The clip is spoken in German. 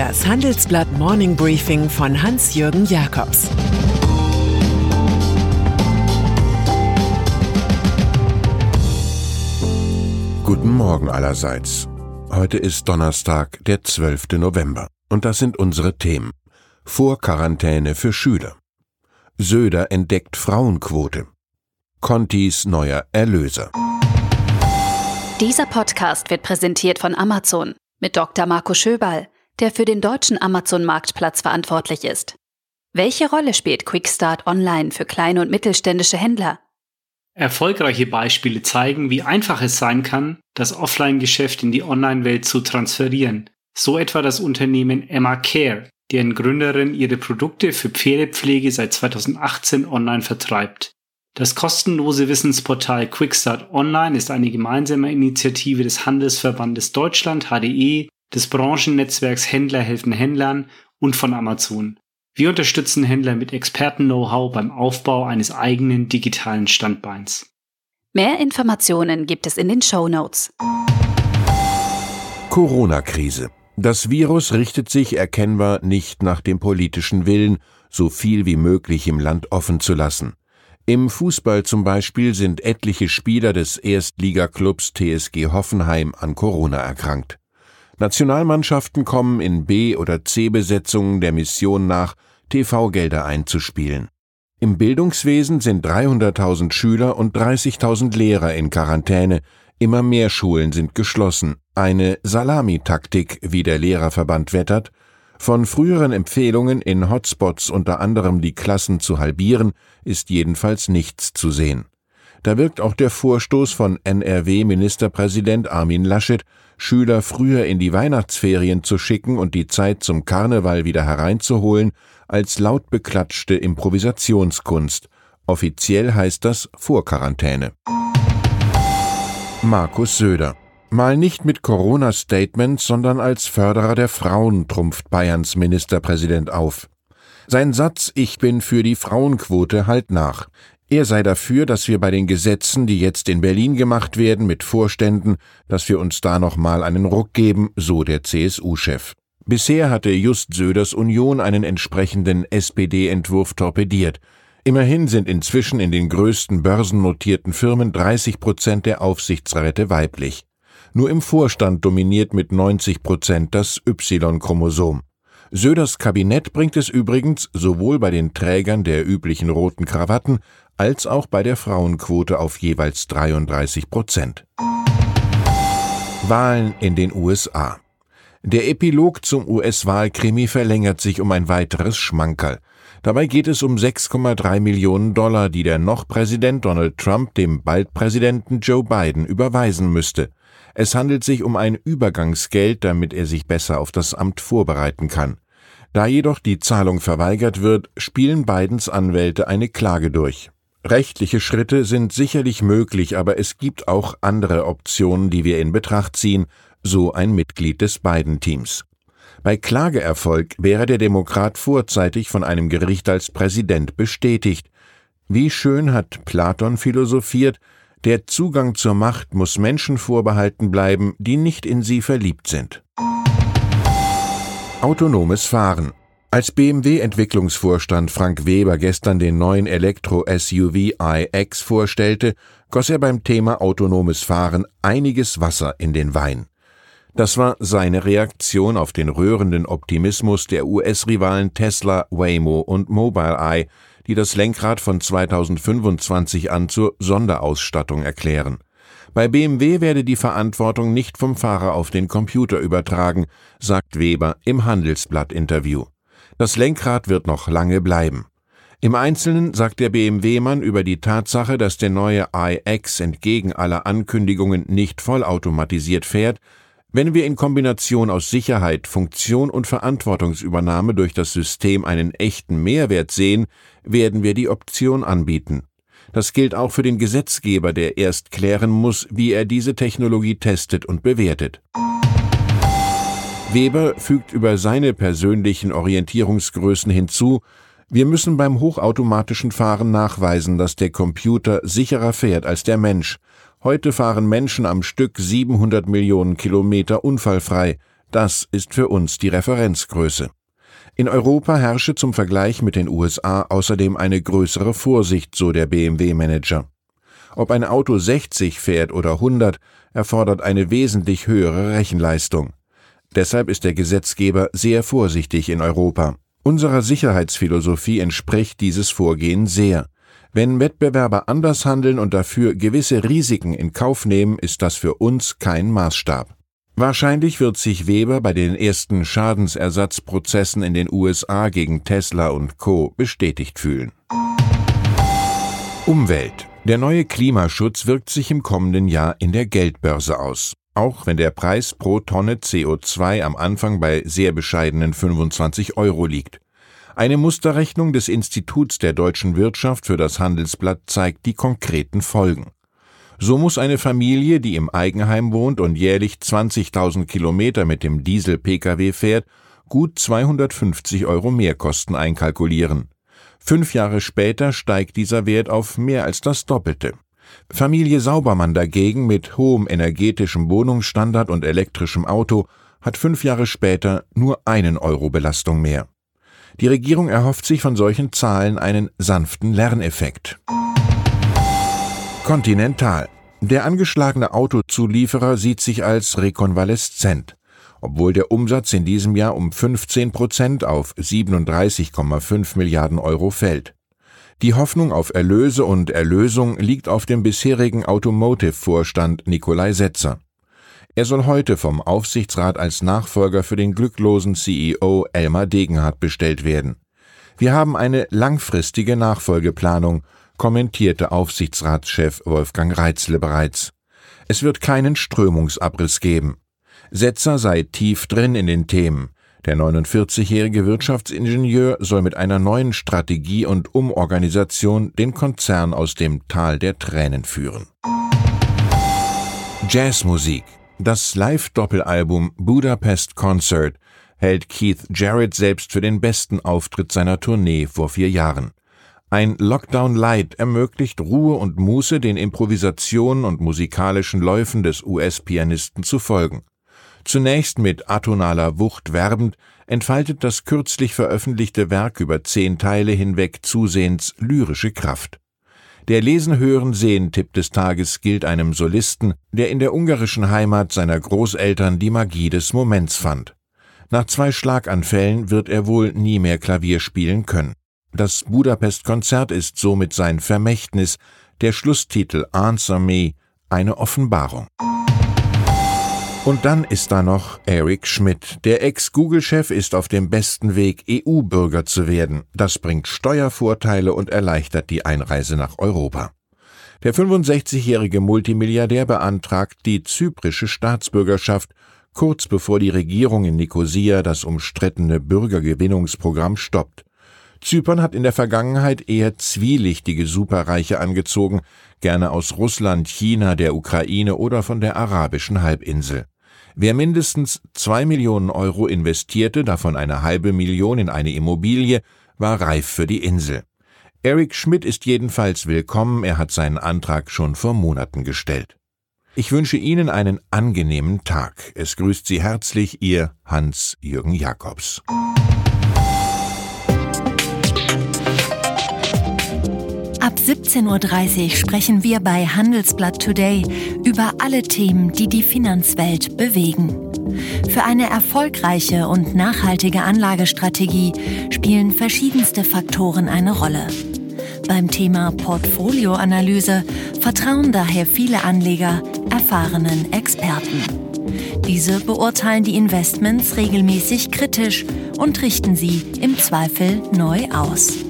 Das Handelsblatt Morning Briefing von Hans-Jürgen Jakobs Guten Morgen allerseits. Heute ist Donnerstag, der 12. November. Und das sind unsere Themen. Vorquarantäne für Schüler. Söder entdeckt Frauenquote. Contis neuer Erlöser. Dieser Podcast wird präsentiert von Amazon mit Dr. Marco Schöbal, der für den deutschen Amazon-Marktplatz verantwortlich ist. Welche Rolle spielt Quickstart Online für kleine und mittelständische Händler? Erfolgreiche Beispiele zeigen, wie einfach es sein kann, das Offline-Geschäft in die Online-Welt zu transferieren. So etwa das Unternehmen Emma Care, deren Gründerin ihre Produkte für Pferdepflege seit 2018 online vertreibt. Das kostenlose Wissensportal Quickstart Online ist eine gemeinsame Initiative des Handelsverbandes Deutschland HDE, des Branchennetzwerks Händler helfen Händlern und von Amazon. Wir unterstützen Händler mit Experten-Know-how beim Aufbau eines eigenen digitalen Standbeins. Mehr Informationen gibt es in den Show Notes. Corona-Krise. Das Virus richtet sich erkennbar nicht nach dem politischen Willen, so viel wie möglich im Land offen zu lassen. Im Fußball zum Beispiel sind etliche Spieler des Erstligaklubs TSG Hoffenheim an Corona erkrankt. Nationalmannschaften kommen in B- oder C-Besetzungen der Mission nach, TV-Gelder einzuspielen. Im Bildungswesen sind 300.000 Schüler und 30.000 Lehrer in Quarantäne, immer mehr Schulen sind geschlossen. Eine Salamitaktik, wie der Lehrerverband wettert, von früheren Empfehlungen, in Hotspots unter anderem die Klassen zu halbieren, ist jedenfalls nichts zu sehen. Da wirkt auch der Vorstoß von NRW-Ministerpräsident Armin Laschet, Schüler früher in die Weihnachtsferien zu schicken und die Zeit zum Karneval wieder hereinzuholen, als laut beklatschte Improvisationskunst. Offiziell heißt das Vorquarantäne. Markus Söder Mal nicht mit Corona-Statements, sondern als Förderer der Frauen trumpft Bayerns Ministerpräsident auf. Sein Satz Ich bin für die Frauenquote halt nach. Er sei dafür, dass wir bei den Gesetzen, die jetzt in Berlin gemacht werden, mit Vorständen, dass wir uns da nochmal einen Ruck geben, so der CSU-Chef. Bisher hatte Just Söders Union einen entsprechenden SPD-Entwurf torpediert. Immerhin sind inzwischen in den größten börsennotierten Firmen 30 Prozent der Aufsichtsräte weiblich. Nur im Vorstand dominiert mit 90 Prozent das Y-Chromosom. Söders Kabinett bringt es übrigens sowohl bei den Trägern der üblichen roten Krawatten als auch bei der Frauenquote auf jeweils 33 Prozent. Wahlen in den USA. Der Epilog zum US-Wahlkrimi verlängert sich um ein weiteres Schmankerl. Dabei geht es um 6,3 Millionen Dollar, die der noch Präsident Donald Trump dem bald Präsidenten Joe Biden überweisen müsste. Es handelt sich um ein Übergangsgeld, damit er sich besser auf das Amt vorbereiten kann. Da jedoch die Zahlung verweigert wird, spielen Bidens Anwälte eine Klage durch. Rechtliche Schritte sind sicherlich möglich, aber es gibt auch andere Optionen, die wir in Betracht ziehen, so ein Mitglied des Biden-Teams. Bei Klageerfolg wäre der Demokrat vorzeitig von einem Gericht als Präsident bestätigt. Wie schön hat Platon philosophiert, der Zugang zur Macht muss Menschen vorbehalten bleiben, die nicht in sie verliebt sind. Autonomes Fahren. Als BMW-Entwicklungsvorstand Frank Weber gestern den neuen Elektro-SUV iX vorstellte, goss er beim Thema autonomes Fahren einiges Wasser in den Wein. Das war seine Reaktion auf den rührenden Optimismus der US-Rivalen Tesla, Waymo und Mobileye, die das Lenkrad von 2025 an zur Sonderausstattung erklären. Bei BMW werde die Verantwortung nicht vom Fahrer auf den Computer übertragen, sagt Weber im Handelsblatt-Interview. Das Lenkrad wird noch lange bleiben. Im Einzelnen sagt der BMW-Mann über die Tatsache, dass der neue iX entgegen aller Ankündigungen nicht vollautomatisiert fährt, wenn wir in Kombination aus Sicherheit, Funktion und Verantwortungsübernahme durch das System einen echten Mehrwert sehen, werden wir die Option anbieten. Das gilt auch für den Gesetzgeber, der erst klären muss, wie er diese Technologie testet und bewertet. Weber fügt über seine persönlichen Orientierungsgrößen hinzu, wir müssen beim hochautomatischen Fahren nachweisen, dass der Computer sicherer fährt als der Mensch Heute fahren Menschen am Stück 700 Millionen Kilometer unfallfrei. Das ist für uns die Referenzgröße. In Europa herrsche zum Vergleich mit den USA außerdem eine größere Vorsicht, so der BMW-Manager. Ob ein Auto 60 fährt oder 100, erfordert eine wesentlich höhere Rechenleistung. Deshalb ist der Gesetzgeber sehr vorsichtig in Europa. Unserer Sicherheitsphilosophie entspricht dieses Vorgehen sehr. Wenn Wettbewerber anders handeln und dafür gewisse Risiken in Kauf nehmen, ist das für uns kein Maßstab. Wahrscheinlich wird sich Weber bei den ersten Schadensersatzprozessen in den USA gegen Tesla und Co. bestätigt fühlen. Umwelt. Der neue Klimaschutz wirkt sich im kommenden Jahr in der Geldbörse aus. Auch wenn der Preis pro Tonne CO2 am Anfang bei sehr bescheidenen 25 Euro liegt. Eine Musterrechnung des Instituts der deutschen Wirtschaft für das Handelsblatt zeigt die konkreten Folgen. So muss eine Familie, die im Eigenheim wohnt und jährlich 20.000 Kilometer mit dem Diesel-Pkw fährt, gut 250 Euro Mehrkosten einkalkulieren. Fünf Jahre später steigt dieser Wert auf mehr als das Doppelte. Familie Saubermann dagegen mit hohem energetischem Wohnungsstandard und elektrischem Auto hat fünf Jahre später nur einen Euro Belastung mehr. Die Regierung erhofft sich von solchen Zahlen einen sanften Lerneffekt. Continental. Der angeschlagene Autozulieferer sieht sich als rekonvaleszent. Obwohl der Umsatz in diesem Jahr um 15 Prozent auf 37,5 Milliarden Euro fällt. Die Hoffnung auf Erlöse und Erlösung liegt auf dem bisherigen Automotive-Vorstand Nikolai Setzer. Er soll heute vom Aufsichtsrat als Nachfolger für den glücklosen CEO Elmar Degenhardt bestellt werden. Wir haben eine langfristige Nachfolgeplanung, kommentierte Aufsichtsratschef Wolfgang Reitzle bereits. Es wird keinen Strömungsabriss geben. Setzer sei tief drin in den Themen. Der 49-jährige Wirtschaftsingenieur soll mit einer neuen Strategie und Umorganisation den Konzern aus dem Tal der Tränen führen. Jazzmusik das Live-Doppelalbum Budapest Concert hält Keith Jarrett selbst für den besten Auftritt seiner Tournee vor vier Jahren. Ein Lockdown Light ermöglicht Ruhe und Muße, den Improvisationen und musikalischen Läufen des US-Pianisten zu folgen. Zunächst mit atonaler Wucht werbend, entfaltet das kürzlich veröffentlichte Werk über zehn Teile hinweg zusehends lyrische Kraft. Der Lesen-Hören-Sehen-Tipp des Tages gilt einem Solisten, der in der ungarischen Heimat seiner Großeltern die Magie des Moments fand. Nach zwei Schlaganfällen wird er wohl nie mehr Klavier spielen können. Das Budapest-Konzert ist somit sein Vermächtnis, der Schlusstitel Answer Me eine Offenbarung. Und dann ist da noch Eric Schmidt. Der Ex-Google-Chef ist auf dem besten Weg, EU-Bürger zu werden. Das bringt Steuervorteile und erleichtert die Einreise nach Europa. Der 65-jährige Multimilliardär beantragt die zyprische Staatsbürgerschaft, kurz bevor die Regierung in Nikosia das umstrittene Bürgergewinnungsprogramm stoppt. Zypern hat in der Vergangenheit eher zwielichtige Superreiche angezogen, gerne aus Russland, China, der Ukraine oder von der arabischen Halbinsel. Wer mindestens zwei Millionen Euro investierte, davon eine halbe Million in eine Immobilie, war reif für die Insel. Eric Schmidt ist jedenfalls willkommen, er hat seinen Antrag schon vor Monaten gestellt. Ich wünsche Ihnen einen angenehmen Tag. Es grüßt Sie herzlich Ihr Hans-Jürgen Jakobs. 17.30 Uhr sprechen wir bei Handelsblatt Today über alle Themen, die die Finanzwelt bewegen. Für eine erfolgreiche und nachhaltige Anlagestrategie spielen verschiedenste Faktoren eine Rolle. Beim Thema Portfolioanalyse vertrauen daher viele Anleger erfahrenen Experten. Diese beurteilen die Investments regelmäßig kritisch und richten sie im Zweifel neu aus.